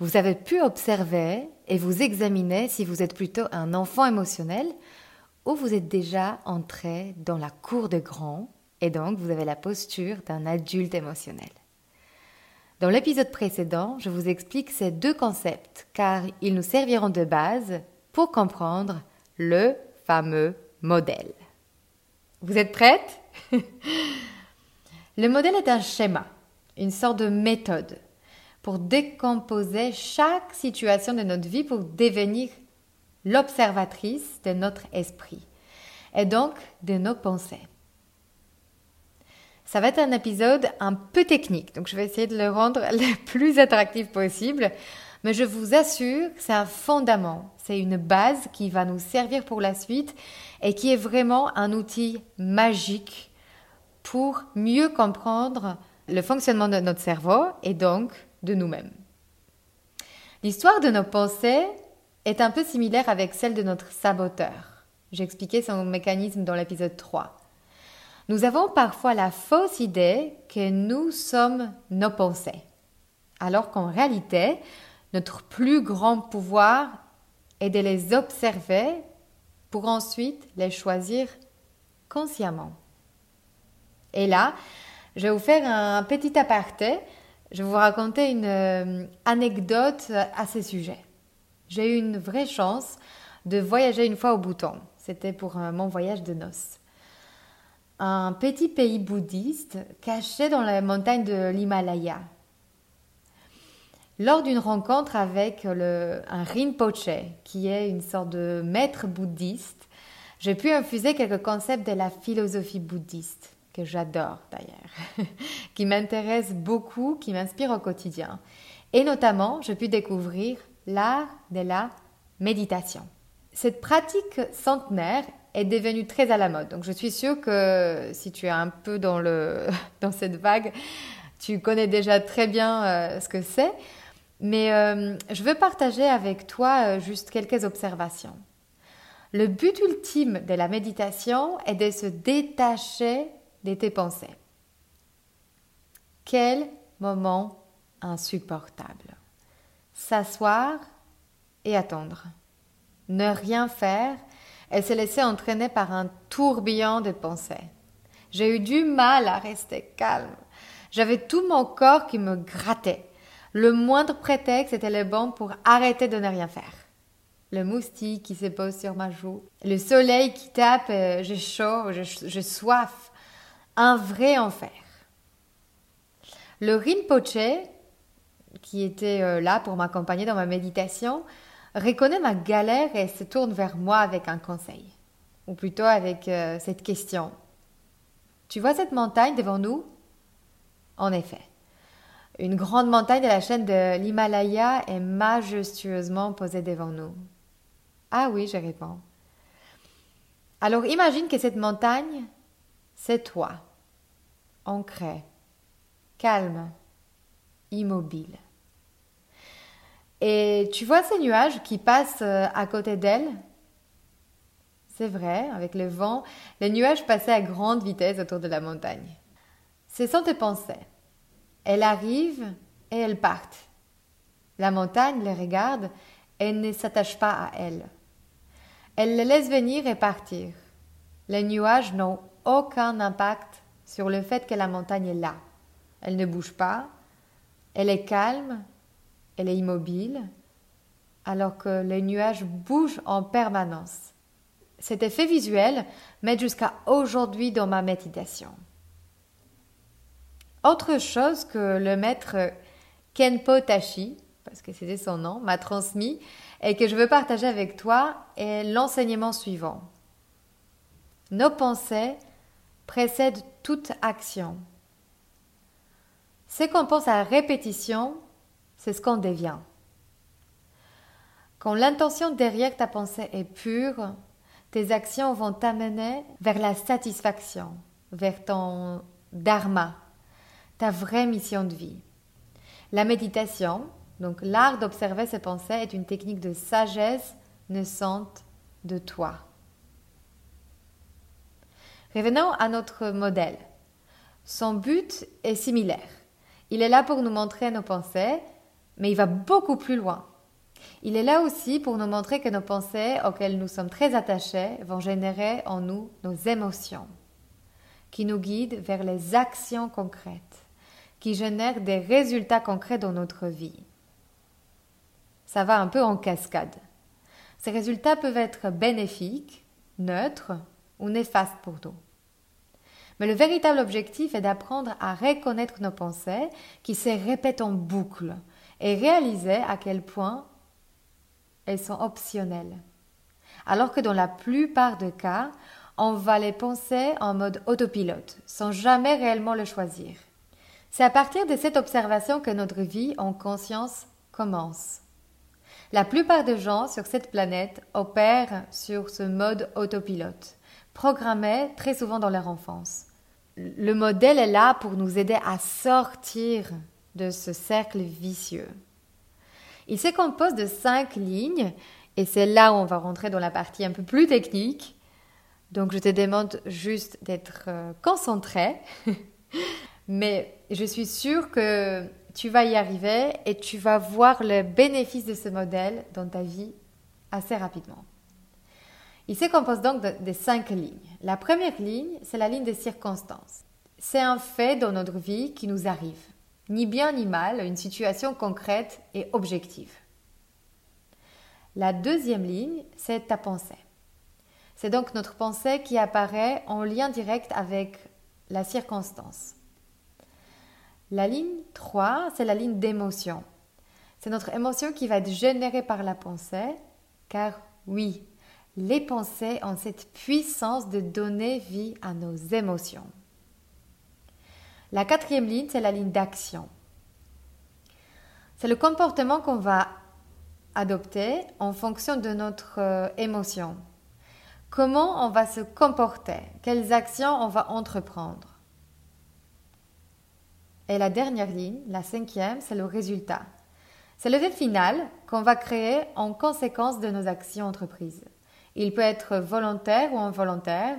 vous avez pu observer et vous examiner si vous êtes plutôt un enfant émotionnel ou vous êtes déjà entré dans la cour de grands et donc vous avez la posture d'un adulte émotionnel. Dans l'épisode précédent, je vous explique ces deux concepts car ils nous serviront de base pour comprendre le fameux modèle. Vous êtes prête? Le modèle est un schéma, une sorte de méthode pour décomposer chaque situation de notre vie pour devenir l'observatrice de notre esprit et donc de nos pensées. Ça va être un épisode un peu technique, donc je vais essayer de le rendre le plus attractif possible. Mais je vous assure, c'est un fondament, c'est une base qui va nous servir pour la suite et qui est vraiment un outil magique pour mieux comprendre le fonctionnement de notre cerveau et donc de nous-mêmes. L'histoire de nos pensées est un peu similaire avec celle de notre saboteur. J'ai expliqué son mécanisme dans l'épisode 3. Nous avons parfois la fausse idée que nous sommes nos pensées, alors qu'en réalité, notre plus grand pouvoir est de les observer pour ensuite les choisir consciemment. Et là, je vais vous faire un petit aparté. Je vais vous raconter une euh, anecdote à ce sujet. J'ai eu une vraie chance de voyager une fois au Bhoutan. C'était pour euh, mon voyage de noces un petit pays bouddhiste caché dans les montagnes de l'Himalaya. Lors d'une rencontre avec le, un Rinpoche, qui est une sorte de maître bouddhiste, j'ai pu infuser quelques concepts de la philosophie bouddhiste, que j'adore d'ailleurs, qui m'intéresse beaucoup, qui m'inspire au quotidien. Et notamment, j'ai pu découvrir l'art de la méditation. Cette pratique centenaire est devenue très à la mode. Donc je suis sûre que si tu es un peu dans, le, dans cette vague, tu connais déjà très bien euh, ce que c'est. Mais euh, je veux partager avec toi euh, juste quelques observations. Le but ultime de la méditation est de se détacher de tes pensées. Quel moment insupportable. S'asseoir et attendre. Ne rien faire elle s'est laissée entraîner par un tourbillon de pensées. J'ai eu du mal à rester calme. J'avais tout mon corps qui me grattait. Le moindre prétexte était le bon pour arrêter de ne rien faire. Le moustique qui se pose sur ma joue, le soleil qui tape, euh, j'ai chaud, j'ai soif. Un vrai enfer. Le Rinpoche, qui était euh, là pour m'accompagner dans ma méditation, reconnaît ma galère et se tourne vers moi avec un conseil, ou plutôt avec euh, cette question. Tu vois cette montagne devant nous? En effet, une grande montagne de la chaîne de l'Himalaya est majestueusement posée devant nous. Ah oui, je réponds. Alors imagine que cette montagne, c'est toi, ancré, calme, immobile. Et tu vois ces nuages qui passent euh, à côté d'elle? C'est vrai, avec le vent, les nuages passaient à grande vitesse autour de la montagne. Ce sont tes pensées. Elles arrivent et elles partent. La montagne les regarde et ne s'attache pas à elle. Elle les laisse venir et partir. Les nuages n'ont aucun impact sur le fait que la montagne est là. Elle ne bouge pas, elle est calme elle est immobile, alors que les nuages bougent en permanence. Cet effet visuel m'aide jusqu'à aujourd'hui dans ma méditation. Autre chose que le maître Kenpo Tashi, parce que c'était son nom, m'a transmis et que je veux partager avec toi est l'enseignement suivant. Nos pensées précèdent toute action. Ce qu'on pense à répétition, c'est ce qu'on devient. Quand l'intention derrière ta pensée est pure, tes actions vont t'amener vers la satisfaction, vers ton dharma, ta vraie mission de vie. La méditation, donc l'art d'observer ses pensées, est une technique de sagesse naissante de toi. Revenons à notre modèle. Son but est similaire. Il est là pour nous montrer nos pensées, mais il va beaucoup plus loin. Il est là aussi pour nous montrer que nos pensées auxquelles nous sommes très attachés vont générer en nous nos émotions, qui nous guident vers les actions concrètes, qui génèrent des résultats concrets dans notre vie. Ça va un peu en cascade. Ces résultats peuvent être bénéfiques, neutres ou néfastes pour nous. Mais le véritable objectif est d'apprendre à reconnaître nos pensées qui se répètent en boucle et réaliser à quel point elles sont optionnelles. Alors que dans la plupart des cas, on va les penser en mode autopilote, sans jamais réellement le choisir. C'est à partir de cette observation que notre vie en conscience commence. La plupart des gens sur cette planète opèrent sur ce mode autopilote, programmé très souvent dans leur enfance. Le modèle est là pour nous aider à sortir de ce cercle vicieux. Il se compose de cinq lignes et c'est là où on va rentrer dans la partie un peu plus technique. Donc je te demande juste d'être euh, concentré. Mais je suis sûre que tu vas y arriver et tu vas voir le bénéfice de ce modèle dans ta vie assez rapidement. Il se compose donc de, cinq lignes. La première ligne, c'est la ligne des circonstances. C'est un fait dans notre vie qui nous arrive ni bien ni mal, une situation concrète et objective. La deuxième ligne, c'est ta pensée. C'est donc notre pensée qui apparaît en lien direct avec la circonstance. La ligne 3, c'est la ligne d'émotion. C'est notre émotion qui va être générée par la pensée, car oui, les pensées ont cette puissance de donner vie à nos émotions. La quatrième ligne, c'est la ligne d'action. C'est le comportement qu'on va adopter en fonction de notre euh, émotion. Comment on va se comporter? Quelles actions on va entreprendre? Et la dernière ligne, la cinquième, c'est le résultat. C'est le fait final qu'on va créer en conséquence de nos actions entreprises. Il peut être volontaire ou involontaire,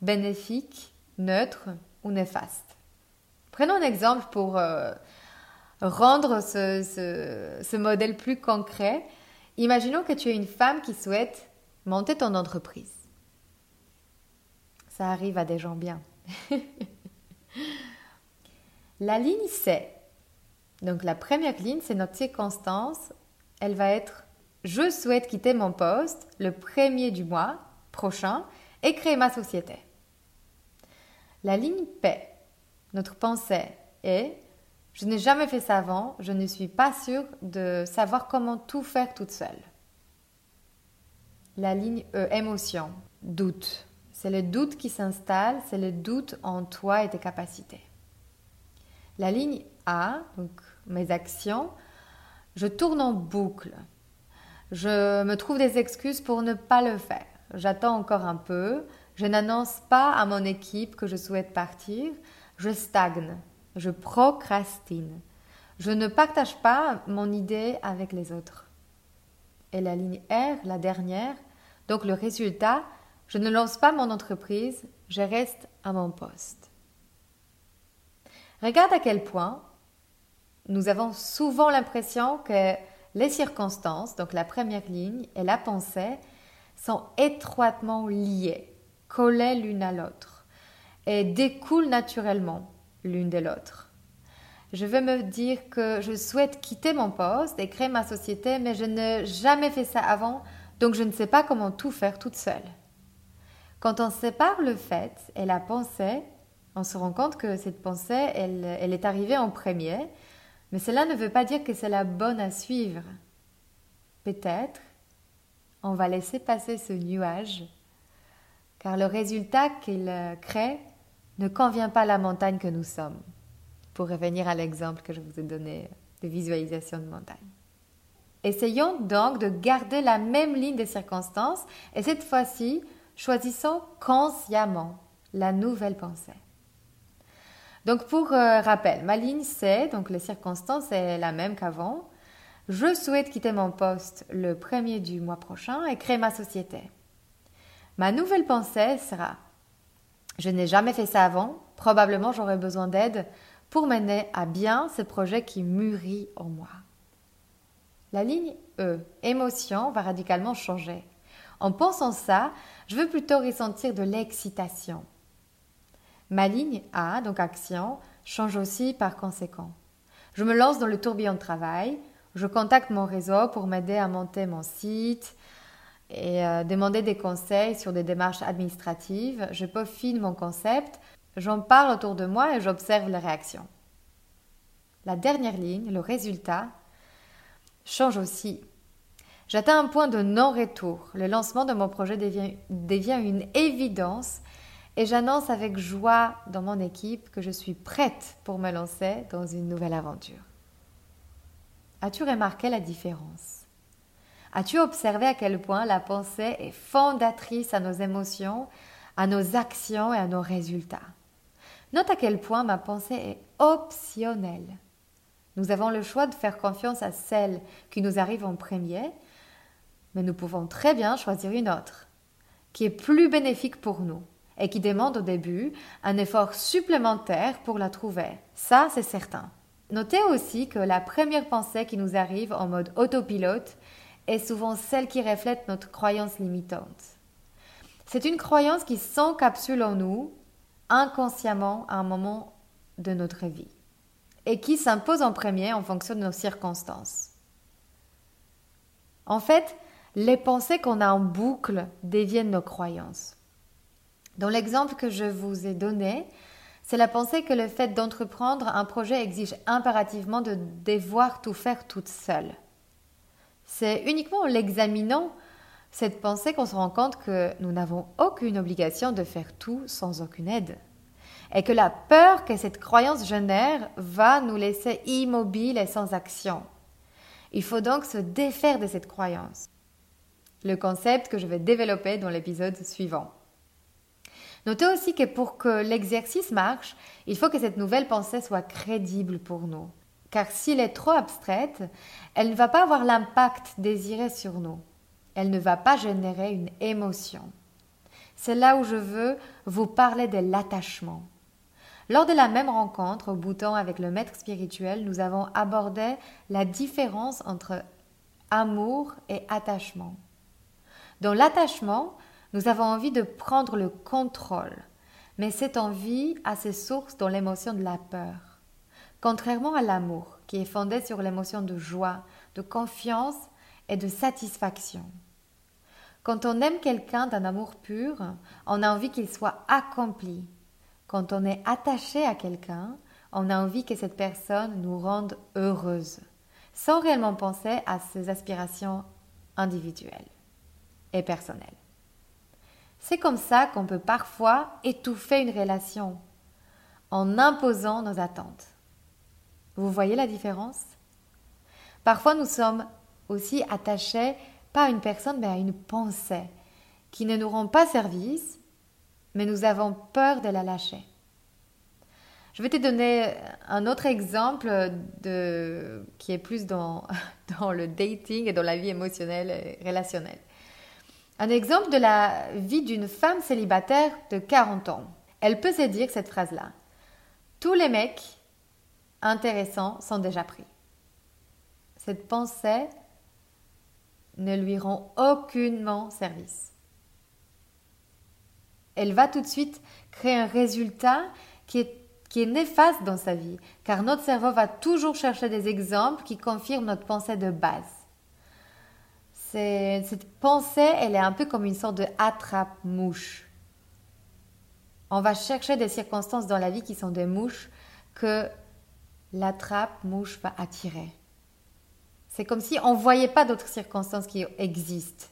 bénéfique, neutre ou néfaste. Prenons un exemple pour euh, rendre ce, modèle plus concret. Imaginons que tu es une femme qui souhaite monter ton entreprise. Ça arrive à des gens bien. la ligne C. Donc la première ligne, c'est notre circonstance. Elle va être je souhaite quitter mon poste le premier du mois prochain et créer ma société. La ligne P notre pensée est je n'ai jamais fait ça avant, je ne suis pas sûre de savoir comment tout faire toute seule. La ligne E, émotion, doute. C'est le doute qui s'installe, c'est le doute en toi et tes capacités. La ligne A, donc mes actions, je tourne en boucle. Je me trouve des excuses pour ne pas le faire. J'attends encore un peu. Je n'annonce pas à mon équipe que je souhaite partir je stagne, je procrastine, je ne partage pas mon idée avec les autres. Et la ligne R, la dernière, donc le résultat, je ne lance pas mon entreprise, je reste à mon poste. Regarde à quel point nous avons souvent l'impression que les circonstances, donc la première ligne et la pensée, sont étroitement liées, collées l'une à l'autre et découlent naturellement l'une de l'autre. Je veux me dire que je souhaite quitter mon poste et créer ma société, mais je n'ai jamais fait ça avant, donc je ne sais pas comment tout faire toute seule. Quand on sépare le fait et la pensée, on se rend compte que cette pensée, elle, elle est arrivée en premier, mais cela ne veut pas dire que c'est la bonne à suivre. Peut-être on va laisser passer ce nuage, car le résultat qu'il crée ne convient pas à la montagne que nous sommes, pour revenir à l'exemple que je vous ai donné de visualisation de montagne. Essayons donc de garder la même ligne de circonstances et cette fois-ci, choisissons consciemment la nouvelle pensée. Donc pour euh, rappel, ma ligne c'est, donc les circonstances est la même qu'avant. Je souhaite quitter mon poste le premier du mois prochain et créer ma société. Ma nouvelle pensée sera je n'ai jamais fait ça avant, probablement j'aurai besoin d'aide pour mener à bien ce projet qui mûrit en moi. La ligne E, émotion, va radicalement changer. En pensant ça, je veux plutôt ressentir de l'excitation. Ma ligne A, donc action, change aussi par conséquent. Je me lance dans le tourbillon de travail, je contacte mon réseau pour m'aider à monter mon site, et euh, demander des conseils sur des démarches administratives. Je peaufine mon concept, j'en parle autour de moi et j'observe les réactions. La dernière ligne, le résultat, change aussi. J'atteins un point de non-retour. Le lancement de mon projet devient, devient une évidence et j'annonce avec joie dans mon équipe que je suis prête pour me lancer dans une nouvelle aventure. As-tu remarqué la différence? As-tu observé à quel point la pensée est fondatrice à nos émotions, à nos actions et à nos résultats? Note à quel point ma pensée est optionnelle. Nous avons le choix de faire confiance à celle qui nous arrive en premier, mais nous pouvons très bien choisir une autre, qui est plus bénéfique pour nous et qui demande au début un effort supplémentaire pour la trouver. Ça, c'est certain. Notez aussi que la première pensée qui nous arrive en mode autopilote est souvent celle qui reflète notre croyance limitante. C'est une croyance qui s'encapsule en nous inconsciemment à un moment de notre vie et qui s'impose en premier en fonction de nos circonstances. En fait, les pensées qu'on a en boucle deviennent nos croyances. Dans l'exemple que je vous ai donné, c'est la pensée que le fait d'entreprendre un projet exige impérativement de devoir tout faire toute seule. C'est uniquement en l'examinant cette pensée qu'on se rend compte que nous n'avons aucune obligation de faire tout sans aucune aide. Et que la peur que cette croyance génère va nous laisser immobiles et sans action. Il faut donc se défaire de cette croyance. Le concept que je vais développer dans l'épisode suivant. Notez aussi que pour que l'exercice marche, il faut que cette nouvelle pensée soit crédible pour nous car s'il est trop abstraite, elle ne va pas avoir l'impact désiré sur nous. Elle ne va pas générer une émotion. C'est là où je veux vous parler de l'attachement. Lors de la même rencontre au bouton avec le maître spirituel, nous avons abordé la différence entre amour et attachement. Dans l'attachement, nous avons envie de prendre le contrôle, mais cette envie a ses sources dans l'émotion de la peur. Contrairement à l'amour, qui est fondé sur l'émotion de joie, de confiance et de satisfaction. Quand on aime quelqu'un d'un amour pur, on a envie qu'il soit accompli. Quand on est attaché à quelqu'un, on a envie que cette personne nous rende heureuses, sans réellement penser à ses aspirations individuelles et personnelles. C'est comme ça qu'on peut parfois étouffer une relation en imposant nos attentes. Vous voyez la différence? Parfois, nous sommes aussi attachés pas à une personne, mais à une pensée qui ne nous rend pas service, mais nous avons peur de la lâcher. Je vais te donner un autre exemple de, qui est plus dans, dans le dating et dans la vie émotionnelle et relationnelle. Un exemple de la vie d'une femme célibataire de 40 ans. Elle peut se dire cette phrase-là. Tous les mecs intéressants sont déjà pris. Cette pensée ne lui rend aucunement service. Elle va tout de suite créer un résultat qui, est néfaste dans sa vie, car notre cerveau va toujours chercher des exemples qui confirment notre pensée de base. Cette pensée, elle est un peu comme une sorte de attrape-mouche. On va chercher des circonstances dans la vie qui sont des mouches que l'attrape-mouche va attirer. C'est comme si on ne voyait pas d'autres circonstances qui existent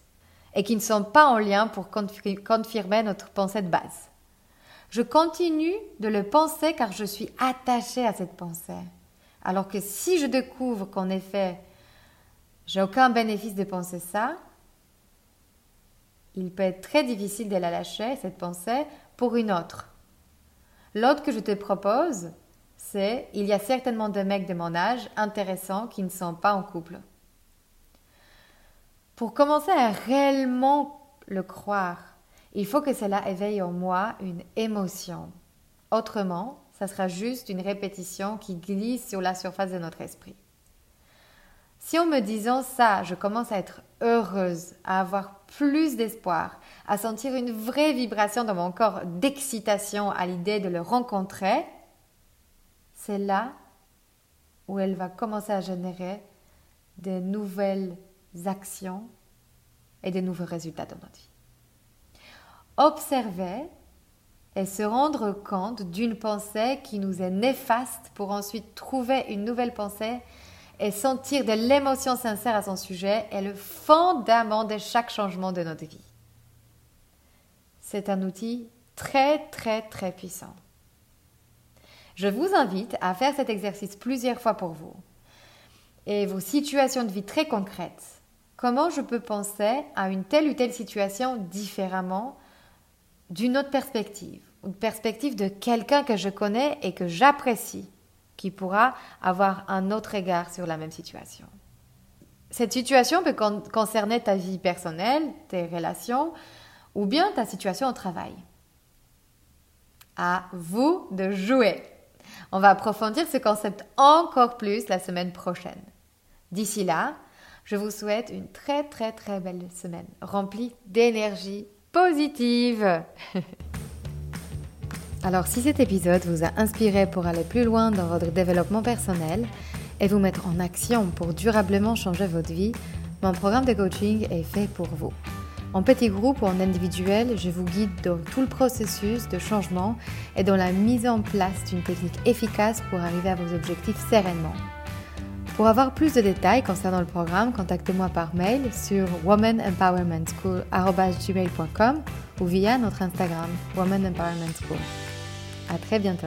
et qui ne sont pas en lien pour confirmer notre pensée de base. Je continue de le penser car je suis attachée à cette pensée. Alors que si je découvre qu'en effet, j'ai aucun bénéfice de penser ça, il peut être très difficile de la lâcher, cette pensée, pour une autre. L'autre que je te propose, c'est il y a certainement des mecs de mon âge intéressants qui ne sont pas en couple. Pour commencer à réellement le croire, il faut que cela éveille en moi une émotion. Autrement, ça sera juste une répétition qui glisse sur la surface de notre esprit. Si en me disant ça, je commence à être heureuse, à avoir plus d'espoir, à sentir une vraie vibration dans mon corps d'excitation à l'idée de le rencontrer, c'est là où elle va commencer à générer de nouvelles actions et de nouveaux résultats dans notre vie. Observer et se rendre compte d'une pensée qui nous est néfaste pour ensuite trouver une nouvelle pensée et sentir de l'émotion sincère à son sujet est le fondament de chaque changement de notre vie. C'est un outil très très très puissant. Je vous invite à faire cet exercice plusieurs fois pour vous et vos situations de vie très concrètes. Comment je peux penser à une telle ou telle situation différemment d'une autre perspective, une perspective de quelqu'un que je connais et que j'apprécie, qui pourra avoir un autre regard sur la même situation. Cette situation peut concerner ta vie personnelle, tes relations, ou bien ta situation au travail. À vous de jouer. On va approfondir ce concept encore plus la semaine prochaine. D'ici là, je vous souhaite une très très très belle semaine remplie d'énergie positive. Alors si cet épisode vous a inspiré pour aller plus loin dans votre développement personnel et vous mettre en action pour durablement changer votre vie, mon programme de coaching est fait pour vous. En petit groupe ou en individuel, je vous guide dans tout le processus de changement et dans la mise en place d'une technique efficace pour arriver à vos objectifs sereinement. Pour avoir plus de détails concernant le programme, contactez-moi par mail sur womanempowermentschool.com ou via notre Instagram Woman Empowerment School. À très bientôt.